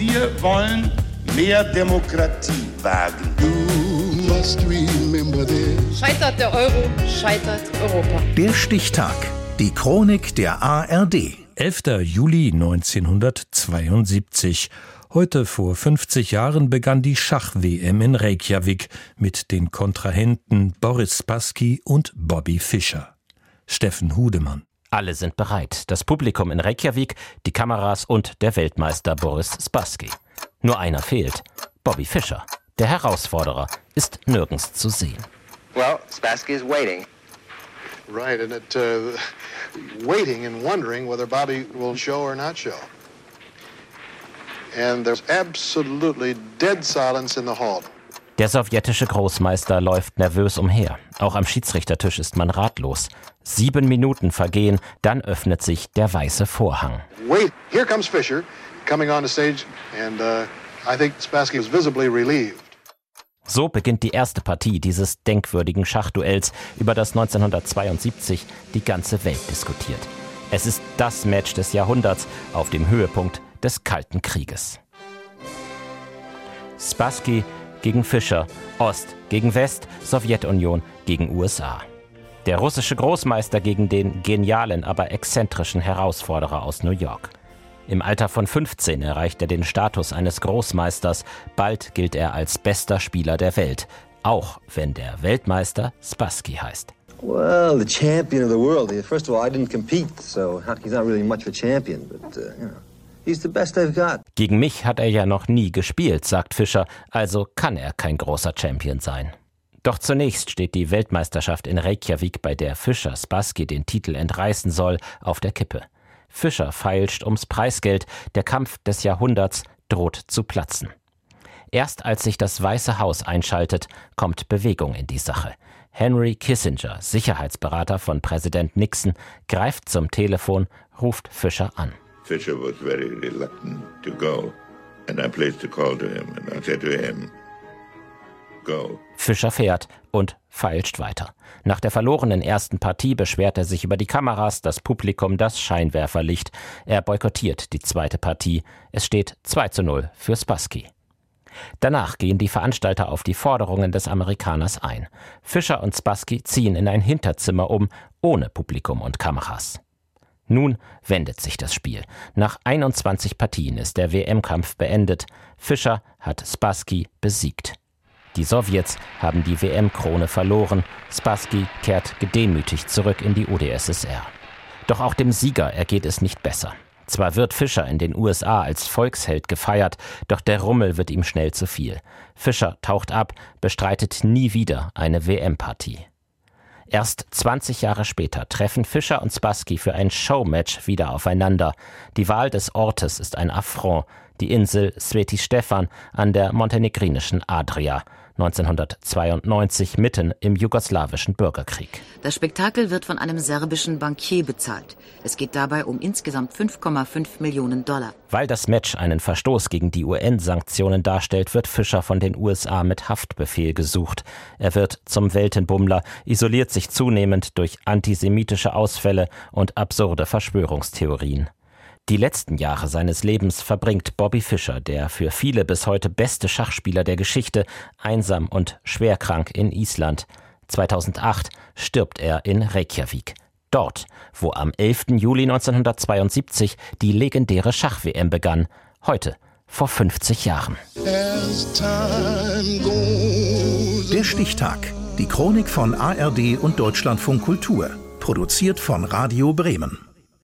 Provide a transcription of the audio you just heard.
Wir wollen mehr Demokratie wagen. Scheitert der Euro, scheitert Europa. Der Stichtag. Die Chronik der ARD. 11. Juli 1972. Heute vor 50 Jahren begann die Schach-WM in Reykjavik mit den Kontrahenten Boris Spassky und Bobby Fischer. Steffen Hudemann. Alle sind bereit. Das Publikum in Reykjavik, die Kameras und der Weltmeister Boris Spassky. Nur einer fehlt. Bobby Fischer. Der Herausforderer ist nirgends zu sehen. Well, Spassky is waiting. Right, and it, uh, waiting and wondering whether Bobby will show or not show. And there's absolutely dead silence in the hall. Der sowjetische Großmeister läuft nervös umher. Auch am Schiedsrichtertisch ist man ratlos. Sieben Minuten vergehen, dann öffnet sich der weiße Vorhang. Wait, here comes Fischer coming on the stage, and uh, I think Spassky is visibly relieved. So beginnt die erste Partie dieses denkwürdigen Schachduells, über das 1972 die ganze Welt diskutiert. Es ist das Match des Jahrhunderts auf dem Höhepunkt des Kalten Krieges. Spassky gegen Fischer, Ost gegen West, Sowjetunion gegen USA. Der russische Großmeister gegen den genialen, aber exzentrischen Herausforderer aus New York. Im Alter von 15 erreicht er den Status eines Großmeisters, bald gilt er als bester Spieler der Welt, auch wenn der Weltmeister Spassky heißt. Well, the champion of the world. First of all, I didn't compete, so he's not really much of a champion, but uh, you know. Gegen mich hat er ja noch nie gespielt, sagt Fischer, also kann er kein großer Champion sein. Doch zunächst steht die Weltmeisterschaft in Reykjavik, bei der Fischer Spassky den Titel entreißen soll, auf der Kippe. Fischer feilscht ums Preisgeld, der Kampf des Jahrhunderts droht zu platzen. Erst als sich das Weiße Haus einschaltet, kommt Bewegung in die Sache. Henry Kissinger, Sicherheitsberater von Präsident Nixon, greift zum Telefon, ruft Fischer an. Fisher was very reluctant to go, and I placed a call to him, and I said to him, Go. Fischer fährt und feilscht weiter. Nach der verlorenen ersten Partie beschwert er sich über die Kameras, das Publikum, das Scheinwerferlicht. Er boykottiert die zweite Partie. Es steht 2 zu 0 für Spassky. Danach gehen die Veranstalter auf die Forderungen des Amerikaners ein. Fischer und Spassky ziehen in ein Hinterzimmer um, ohne Publikum und Kameras. Nun wendet sich das Spiel. Nach 21 Partien ist der WM-Kampf beendet. Fischer hat Spassky besiegt. Die Sowjets haben die WM-Krone verloren. Spassky kehrt gedemütigt zurück in die UdSSR. Doch auch dem Sieger ergeht es nicht besser. Zwar wird Fischer in den USA als Volksheld gefeiert, doch der Rummel wird ihm schnell zu viel. Fischer taucht ab, bestreitet nie wieder eine WM-Partie. Erst 20 Jahre später treffen Fischer und Spassky für ein Showmatch wieder aufeinander. Die Wahl des Ortes ist ein Affront, die Insel Sveti Stefan an der montenegrinischen Adria. 1992 mitten im jugoslawischen Bürgerkrieg. Das Spektakel wird von einem serbischen Bankier bezahlt. Es geht dabei um insgesamt 5,5 Millionen Dollar. Weil das Match einen Verstoß gegen die UN-Sanktionen darstellt, wird Fischer von den USA mit Haftbefehl gesucht. Er wird zum Weltenbummler, isoliert sich zunehmend durch antisemitische Ausfälle und absurde Verschwörungstheorien. Die letzten Jahre seines Lebens verbringt Bobby Fischer, der für viele bis heute beste Schachspieler der Geschichte, einsam und schwerkrank in Island. 2008 stirbt er in Reykjavik. Dort, wo am 11. Juli 1972 die legendäre Schach-WM begann. Heute, vor 50 Jahren. Der Stichtag. Die Chronik von ARD und Deutschlandfunk Kultur. Produziert von Radio Bremen.